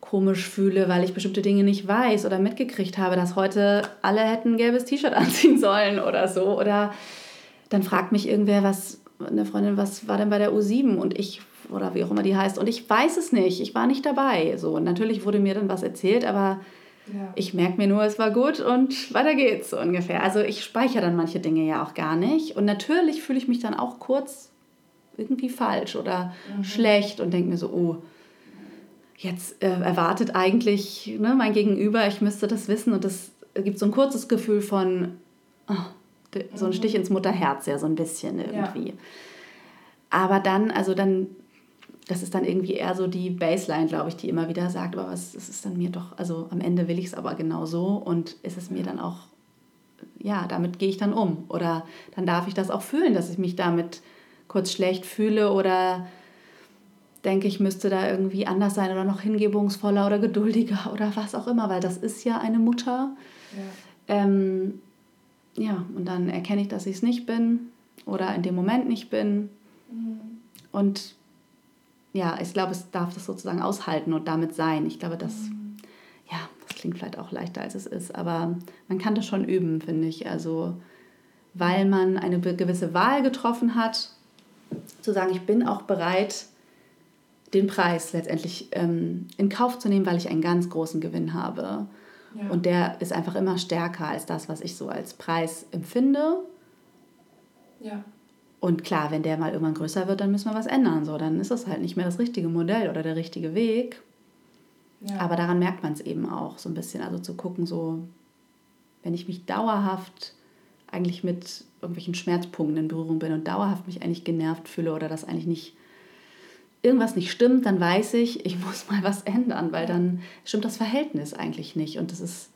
komisch fühle, weil ich bestimmte Dinge nicht weiß oder mitgekriegt habe, dass heute alle hätten ein gelbes T-Shirt anziehen sollen oder so. Oder dann fragt mich irgendwer, was, eine Freundin, was war denn bei der U7? Und ich, oder wie auch immer die heißt, und ich weiß es nicht, ich war nicht dabei. So, und natürlich wurde mir dann was erzählt, aber ja. Ich merke mir nur, es war gut und weiter geht's so ungefähr. Also ich speichere dann manche Dinge ja auch gar nicht. Und natürlich fühle ich mich dann auch kurz irgendwie falsch oder mhm. schlecht und denke mir so, oh, jetzt äh, erwartet eigentlich ne, mein Gegenüber, ich müsste das wissen. Und das gibt so ein kurzes Gefühl von, oh, so ein mhm. Stich ins Mutterherz ja so ein bisschen irgendwie. Ja. Aber dann, also dann das ist dann irgendwie eher so die Baseline, glaube ich, die immer wieder sagt, aber was es ist dann mir doch, also am Ende will ich es aber genau so und ist es mir dann auch, ja, damit gehe ich dann um. Oder dann darf ich das auch fühlen, dass ich mich damit kurz schlecht fühle oder denke, ich müsste da irgendwie anders sein oder noch hingebungsvoller oder geduldiger oder was auch immer, weil das ist ja eine Mutter. Ja, ähm, ja und dann erkenne ich, dass ich es nicht bin oder in dem Moment nicht bin. Mhm. Und ja, ich glaube, es darf das sozusagen aushalten und damit sein. Ich glaube, das, mhm. ja, das klingt vielleicht auch leichter, als es ist, aber man kann das schon üben, finde ich. Also, weil man eine gewisse Wahl getroffen hat, zu sagen, ich bin auch bereit, den Preis letztendlich ähm, in Kauf zu nehmen, weil ich einen ganz großen Gewinn habe. Ja. Und der ist einfach immer stärker als das, was ich so als Preis empfinde. Ja. Und klar, wenn der mal irgendwann größer wird, dann müssen wir was ändern. So, dann ist das halt nicht mehr das richtige Modell oder der richtige Weg. Ja. Aber daran merkt man es eben auch so ein bisschen. Also zu gucken, so, wenn ich mich dauerhaft eigentlich mit irgendwelchen Schmerzpunkten in Berührung bin und dauerhaft mich eigentlich genervt fühle oder das eigentlich nicht irgendwas nicht stimmt, dann weiß ich, ich muss mal was ändern, weil dann stimmt das Verhältnis eigentlich nicht. Und das ist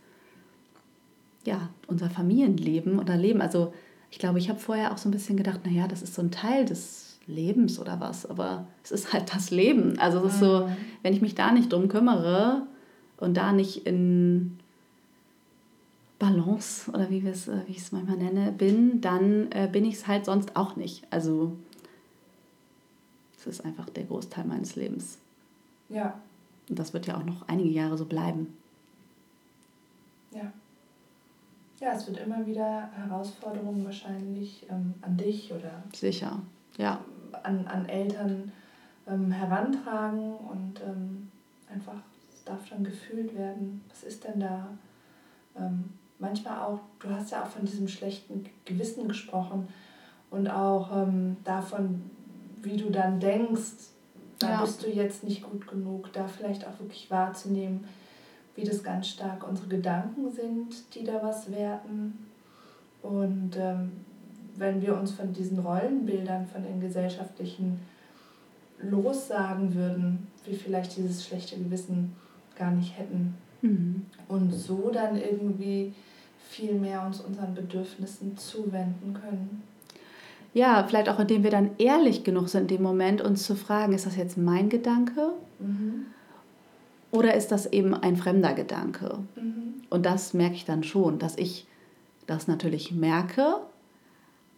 ja unser Familienleben oder Leben. Also ich glaube, ich habe vorher auch so ein bisschen gedacht, naja, das ist so ein Teil des, Lebens oder was, aber es ist halt das Leben. Also es ist so, mhm. wenn ich mich da nicht drum kümmere und da nicht in Balance oder wie, äh, wie ich es manchmal nenne, bin, dann äh, bin ich es halt sonst auch nicht. Also es ist einfach der Großteil meines Lebens. Ja. Und das wird ja auch noch einige Jahre so bleiben. Ja. Ja, es wird immer wieder Herausforderungen wahrscheinlich ähm, an dich oder sicher, ja, an, an Eltern ähm, herantragen und ähm, einfach, es darf dann gefühlt werden, was ist denn da? Ähm, manchmal auch, du hast ja auch von diesem schlechten Gewissen gesprochen und auch ähm, davon, wie du dann denkst, da ja. bist du jetzt nicht gut genug, da vielleicht auch wirklich wahrzunehmen, wie das ganz stark unsere Gedanken sind, die da was werten. Und ähm, wenn wir uns von diesen Rollenbildern, von den gesellschaftlichen lossagen würden, wir vielleicht dieses schlechte Gewissen gar nicht hätten. Mhm. Und so dann irgendwie viel mehr uns unseren Bedürfnissen zuwenden können. Ja, vielleicht auch indem wir dann ehrlich genug sind in dem Moment, uns zu fragen, ist das jetzt mein Gedanke? Mhm. Oder ist das eben ein fremder Gedanke? Mhm. Und das merke ich dann schon, dass ich das natürlich merke,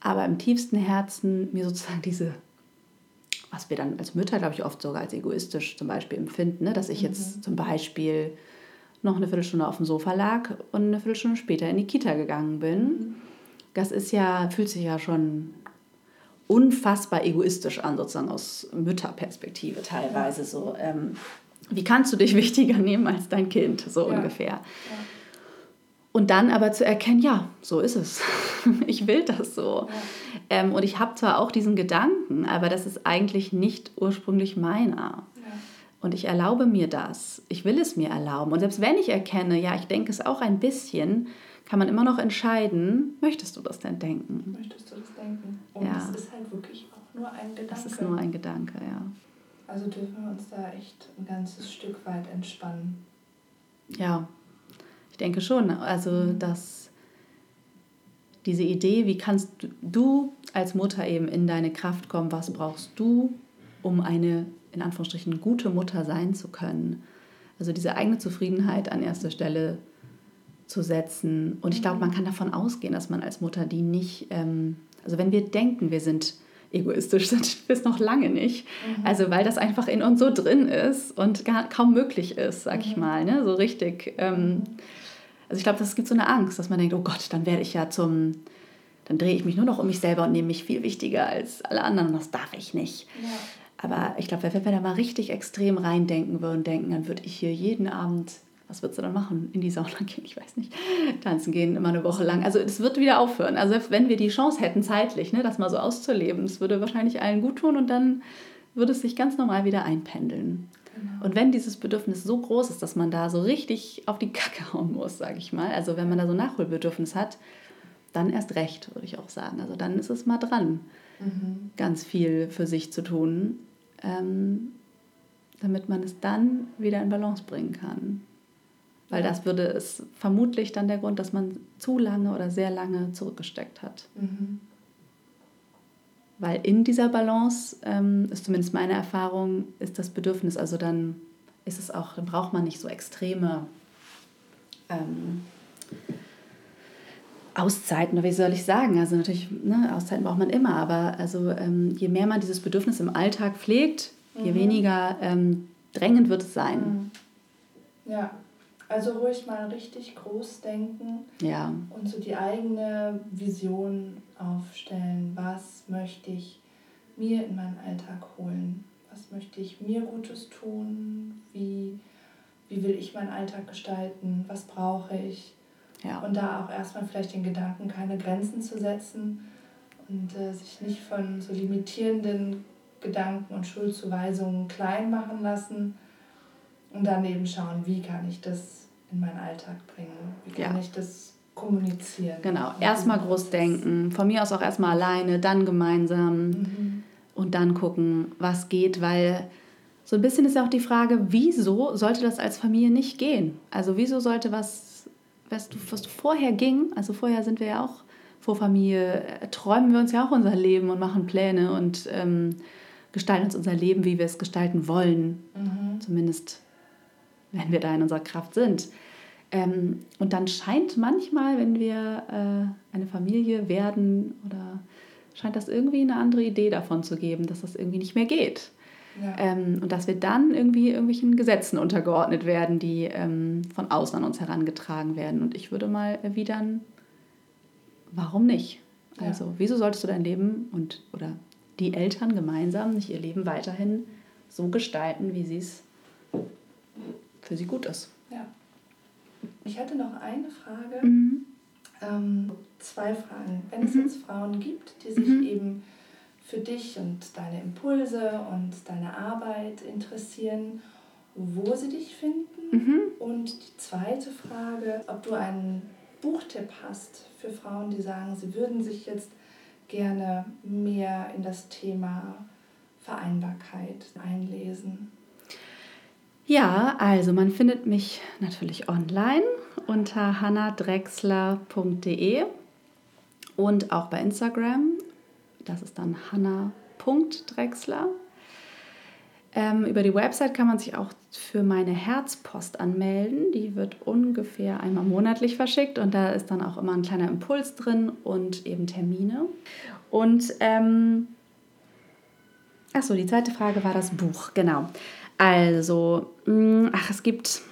aber im tiefsten Herzen mir sozusagen diese, was wir dann als Mütter, glaube ich, oft sogar als egoistisch zum Beispiel empfinden, ne? dass ich jetzt mhm. zum Beispiel noch eine Viertelstunde auf dem Sofa lag und eine Viertelstunde später in die Kita gegangen bin. Mhm. Das ist ja, fühlt sich ja schon unfassbar egoistisch an, sozusagen aus Mütterperspektive teilweise so. Ähm, wie kannst du dich wichtiger nehmen als dein Kind, so ja. ungefähr. Ja. Und dann aber zu erkennen, ja, so ist es. ich will das so. Ja. Ähm, und ich habe zwar auch diesen Gedanken, aber das ist eigentlich nicht ursprünglich meiner. Und ich erlaube mir das. Ich will es mir erlauben. Und selbst wenn ich erkenne, ja, ich denke es auch ein bisschen, kann man immer noch entscheiden, möchtest du das denn denken? Möchtest du das denken? Und ja. es ist halt wirklich auch nur ein Gedanke. Das ist nur ein Gedanke, ja. Also dürfen wir uns da echt ein ganzes Stück weit entspannen. Ja, ich denke schon. Also, mhm. dass diese Idee, wie kannst du als Mutter eben in deine Kraft kommen, was brauchst du, um eine, in Anführungsstrichen, gute Mutter sein zu können. Also diese eigene Zufriedenheit an erster Stelle zu setzen. Und ich glaube, man kann davon ausgehen, dass man als Mutter die nicht, ähm, also wenn wir denken, wir sind egoistisch sind wir es noch lange nicht. Mhm. Also weil das einfach in uns so drin ist und gar, kaum möglich ist, sag mhm. ich mal, ne? so richtig. Ähm, also ich glaube, es gibt so eine Angst, dass man denkt, oh Gott, dann werde ich ja zum, dann drehe ich mich nur noch um mich selber und nehme mich viel wichtiger als alle anderen und das darf ich nicht. Ja. Aber ich glaube, wenn wir da mal richtig extrem reindenken würden, denken, dann würde ich hier jeden Abend was würdest du dann machen? In die Sauna gehen, ich weiß nicht. Tanzen gehen immer eine Woche lang. Also es wird wieder aufhören. Also wenn wir die Chance hätten, zeitlich, ne, das mal so auszuleben, es würde wahrscheinlich allen gut tun und dann würde es sich ganz normal wieder einpendeln. Genau. Und wenn dieses Bedürfnis so groß ist, dass man da so richtig auf die Kacke hauen muss, sage ich mal, also wenn man da so Nachholbedürfnis hat, dann erst recht, würde ich auch sagen. Also dann ist es mal dran, mhm. ganz viel für sich zu tun, ähm, damit man es dann wieder in Balance bringen kann. Weil das würde es vermutlich dann der Grund, dass man zu lange oder sehr lange zurückgesteckt hat. Mhm. Weil in dieser Balance ähm, ist zumindest meine Erfahrung, ist das Bedürfnis, also dann ist es auch, dann braucht man nicht so extreme ähm, Auszeiten, oder wie soll ich sagen? Also natürlich, ne, Auszeiten braucht man immer, aber also ähm, je mehr man dieses Bedürfnis im Alltag pflegt, mhm. je weniger ähm, drängend wird es sein. Mhm. Ja. Also ruhig mal richtig groß denken ja. und so die eigene Vision aufstellen. Was möchte ich mir in meinen Alltag holen? Was möchte ich mir Gutes tun? Wie, wie will ich meinen Alltag gestalten? Was brauche ich? Ja. Und da auch erstmal vielleicht den Gedanken, keine Grenzen zu setzen und äh, sich nicht von so limitierenden Gedanken und Schuldzuweisungen klein machen lassen und dann eben schauen, wie kann ich das in meinen Alltag bringen? Wie kann ja. ich das kommunizieren? Genau, erstmal groß denken, von mir aus auch erstmal alleine, dann gemeinsam mhm. und dann gucken, was geht, weil so ein bisschen ist ja auch die Frage, wieso sollte das als Familie nicht gehen? Also wieso sollte was, was, was vorher ging, also vorher sind wir ja auch vor Familie äh, träumen wir uns ja auch unser Leben und machen Pläne und ähm, gestalten uns unser Leben, wie wir es gestalten wollen. Mhm. Zumindest, wenn wir da in unserer Kraft sind. Ähm, und dann scheint manchmal, wenn wir äh, eine Familie werden oder scheint das irgendwie eine andere Idee davon zu geben, dass das irgendwie nicht mehr geht. Ja. Ähm, und dass wir dann irgendwie irgendwelchen Gesetzen untergeordnet werden, die ähm, von außen an uns herangetragen werden. Und ich würde mal erwidern, warum nicht? Ja. Also, wieso solltest du dein Leben und oder die Eltern gemeinsam nicht ihr Leben weiterhin so gestalten, wie sie es für sie gut ist? Ja. Ich hatte noch eine Frage. Mhm. Ähm, zwei Fragen. Wenn mhm. es jetzt Frauen gibt, die sich mhm. eben für dich und deine Impulse und deine Arbeit interessieren, wo sie dich finden. Mhm. Und die zweite Frage, ob du einen Buchtipp hast für Frauen, die sagen, sie würden sich jetzt gerne mehr in das Thema Vereinbarkeit einlesen. Ja, also man findet mich natürlich online unter hannadrexler.de und auch bei Instagram. Das ist dann hanna.drexler. Ähm, über die Website kann man sich auch für meine Herzpost anmelden. Die wird ungefähr einmal monatlich verschickt und da ist dann auch immer ein kleiner Impuls drin und eben Termine. Und ähm, achso, die zweite Frage war das Buch, genau. Also, mh, mm, ach, es gibt,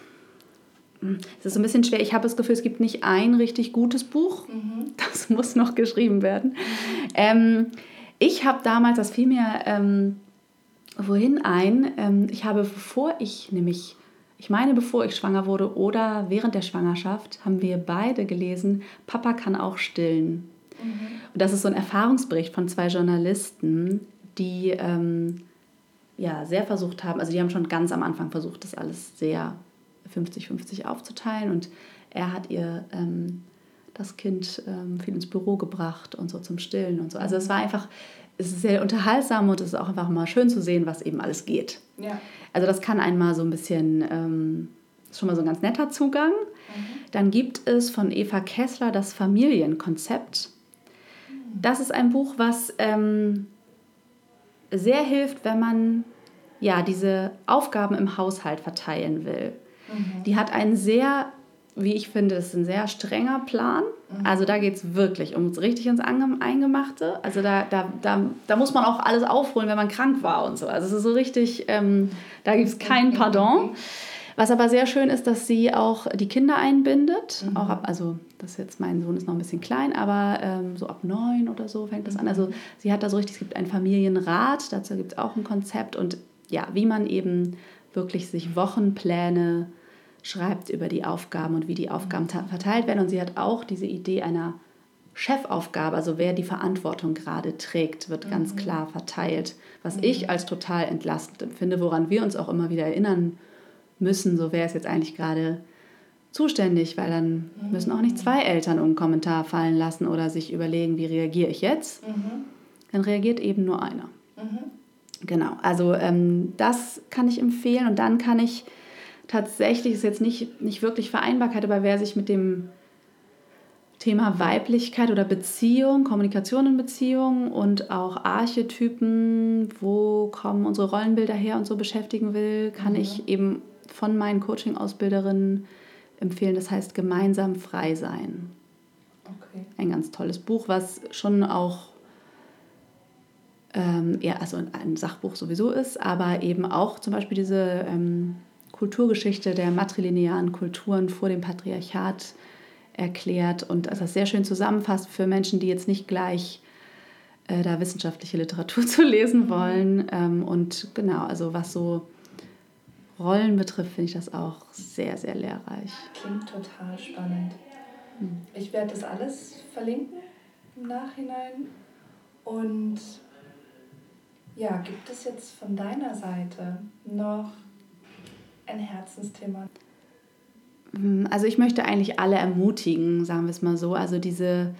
mm, es ist ein bisschen schwer. Ich habe das Gefühl, es gibt nicht ein richtig gutes Buch. Mhm. Das muss noch geschrieben werden. Mhm. Ähm, ich habe damals, das fiel mir ähm, wohin ein, ähm, ich habe, bevor ich nämlich, ich meine, bevor ich schwanger wurde oder während der Schwangerschaft, haben wir beide gelesen, Papa kann auch stillen. Mhm. Und das ist so ein Erfahrungsbericht von zwei Journalisten, die ähm, ja, sehr versucht haben, also die haben schon ganz am Anfang versucht, das alles sehr 50-50 aufzuteilen und er hat ihr ähm, das Kind ähm, viel ins Büro gebracht und so zum Stillen und so. Also es war einfach, es ist sehr unterhaltsam und es ist auch einfach mal schön zu sehen, was eben alles geht. Ja. Also das kann einmal so ein bisschen, ähm, ist schon mal so ein ganz netter Zugang. Mhm. Dann gibt es von Eva Kessler das Familienkonzept. Mhm. Das ist ein Buch, was ähm, sehr hilft, wenn man ja diese Aufgaben im Haushalt verteilen will. Mhm. Die hat einen sehr, wie ich finde, das ist ein sehr strenger Plan. Mhm. Also da geht es wirklich um richtig ins Eingemachte. Also da, da, da, da muss man auch alles aufholen, wenn man krank war und so. Also es ist so richtig, ähm, da gibt es kein Pardon. Was aber sehr schön ist, dass sie auch die Kinder einbindet. Mhm. Auch ab, also das ist jetzt mein Sohn ist noch ein bisschen klein, aber ähm, so ab neun oder so fängt das an. Also mhm. sie hat da so richtig, es gibt einen Familienrat, dazu gibt es auch ein Konzept und ja, wie man eben wirklich sich Wochenpläne schreibt über die Aufgaben und wie die Aufgaben verteilt werden. Und sie hat auch diese Idee einer Chefaufgabe, also wer die Verantwortung gerade trägt, wird mhm. ganz klar verteilt. Was mhm. ich als total entlastend empfinde, woran wir uns auch immer wieder erinnern müssen, so wer ist jetzt eigentlich gerade zuständig, weil dann mhm. müssen auch nicht zwei Eltern einen Kommentar fallen lassen oder sich überlegen, wie reagiere ich jetzt. Mhm. Dann reagiert eben nur einer. Mhm. Genau, also ähm, das kann ich empfehlen und dann kann ich tatsächlich, ist jetzt nicht, nicht wirklich Vereinbarkeit, aber wer sich mit dem Thema Weiblichkeit oder Beziehung, Kommunikation in Beziehung und auch Archetypen, wo kommen unsere Rollenbilder her und so beschäftigen will, kann mhm. ich eben von meinen Coaching-Ausbilderinnen empfehlen. Das heißt gemeinsam frei sein. Okay. Ein ganz tolles Buch, was schon auch ähm, ja, also ein Sachbuch sowieso ist, aber eben auch zum Beispiel diese ähm, Kulturgeschichte der matrilinearen Kulturen vor dem Patriarchat erklärt und also das sehr schön zusammenfasst für Menschen, die jetzt nicht gleich äh, da wissenschaftliche Literatur zu lesen mhm. wollen. Ähm, und genau, also was so Rollen betrifft, finde ich das auch sehr, sehr lehrreich. Klingt total spannend. Hm. Ich werde das alles verlinken im Nachhinein und ja, gibt es jetzt von deiner Seite noch ein Herzensthema? Hm, also ich möchte eigentlich alle ermutigen, sagen wir es mal so, also diese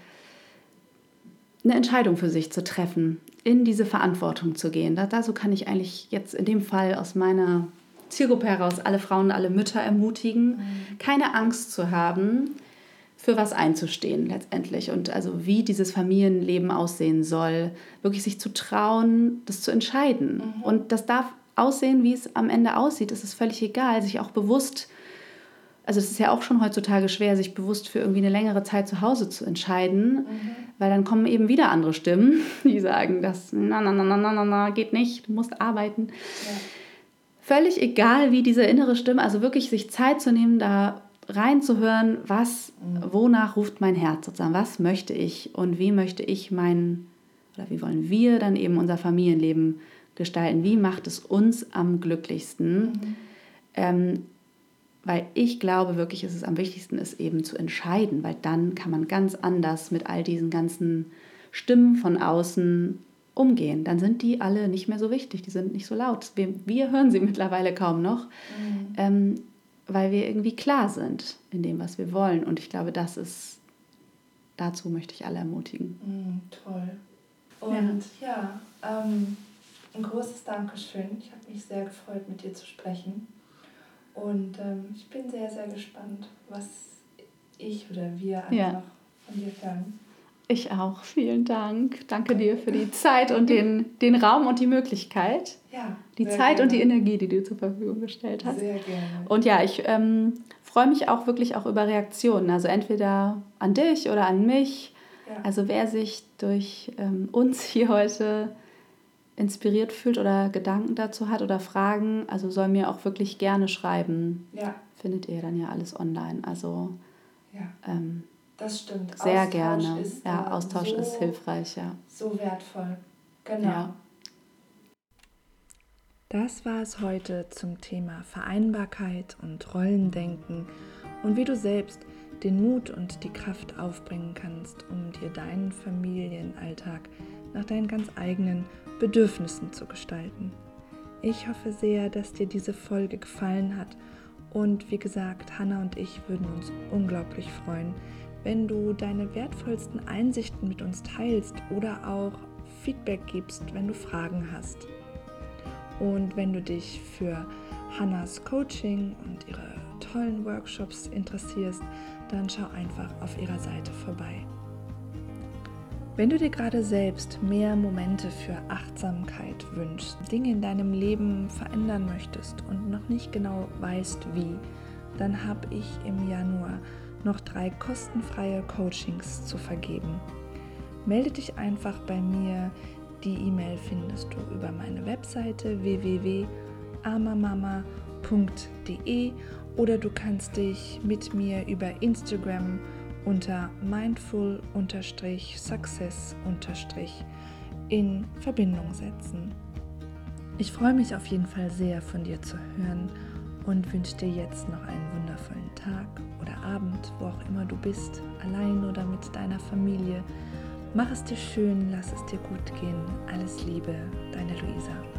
eine Entscheidung für sich zu treffen, in diese Verantwortung zu gehen. Da, dazu kann ich eigentlich jetzt in dem Fall aus meiner Zielgruppe heraus alle Frauen, alle Mütter ermutigen, mhm. keine Angst zu haben, für was einzustehen letztendlich und also wie dieses Familienleben aussehen soll, wirklich sich zu trauen, das zu entscheiden. Mhm. Und das darf aussehen, wie es am Ende aussieht. Es ist völlig egal, sich auch bewusst, also es ist ja auch schon heutzutage schwer, sich bewusst für irgendwie eine längere Zeit zu Hause zu entscheiden, mhm. weil dann kommen eben wieder andere Stimmen, die sagen, das na na na na na na geht nicht, du musst arbeiten. Ja. Völlig egal, wie diese innere Stimme, also wirklich sich Zeit zu nehmen, da reinzuhören, was, wonach ruft mein Herz sozusagen, was möchte ich und wie möchte ich mein, oder wie wollen wir dann eben unser Familienleben gestalten, wie macht es uns am glücklichsten. Mhm. Ähm, weil ich glaube wirklich, ist es am wichtigsten ist eben zu entscheiden, weil dann kann man ganz anders mit all diesen ganzen Stimmen von außen umgehen. Dann sind die alle nicht mehr so wichtig, die sind nicht so laut. Wir, wir hören sie mittlerweile kaum noch. Mhm. Ähm, weil wir irgendwie klar sind in dem, was wir wollen. Und ich glaube, das ist, dazu möchte ich alle ermutigen. Mm, toll. Und ja, ja ähm, ein großes Dankeschön. Ich habe mich sehr gefreut, mit dir zu sprechen. Und ähm, ich bin sehr, sehr gespannt, was ich oder wir einfach ja. von dir hören. Ich auch. Vielen Dank. Danke dir für die Zeit und den, den Raum und die Möglichkeit. Ja. Die Zeit gerne. und die Energie, die du zur Verfügung gestellt hast. Sehr gerne. Und ja, ich ähm, freue mich auch wirklich auch über Reaktionen. Also entweder an dich oder an mich. Ja. Also wer sich durch ähm, uns hier heute inspiriert fühlt oder Gedanken dazu hat oder Fragen, also soll mir auch wirklich gerne schreiben. Ja. Findet ihr dann ja alles online. Also ja. Ähm, das stimmt. Sehr Austausch gerne. Ist, ja, Austausch so, ist hilfreich, ja. So wertvoll. Genau. Ja. Das war es heute zum Thema Vereinbarkeit und Rollendenken und wie du selbst den Mut und die Kraft aufbringen kannst, um dir deinen Familienalltag nach deinen ganz eigenen Bedürfnissen zu gestalten. Ich hoffe sehr, dass dir diese Folge gefallen hat und wie gesagt, Hanna und ich würden uns unglaublich freuen, wenn du deine wertvollsten Einsichten mit uns teilst oder auch Feedback gibst, wenn du Fragen hast. Und wenn du dich für Hannas Coaching und ihre tollen Workshops interessierst, dann schau einfach auf ihrer Seite vorbei. Wenn du dir gerade selbst mehr Momente für Achtsamkeit wünschst, Dinge in deinem Leben verändern möchtest und noch nicht genau weißt wie, dann habe ich im Januar noch drei kostenfreie Coachings zu vergeben. Melde dich einfach bei mir. Die E-Mail findest du über meine Webseite www.amamama.de oder du kannst dich mit mir über Instagram unter mindful-success- in Verbindung setzen. Ich freue mich auf jeden Fall sehr von dir zu hören und wünsche dir jetzt noch einen wundervollen Tag oder Abend, wo auch immer du bist, allein oder mit deiner Familie. Mach es dir schön, lass es dir gut gehen. Alles Liebe, deine Luisa.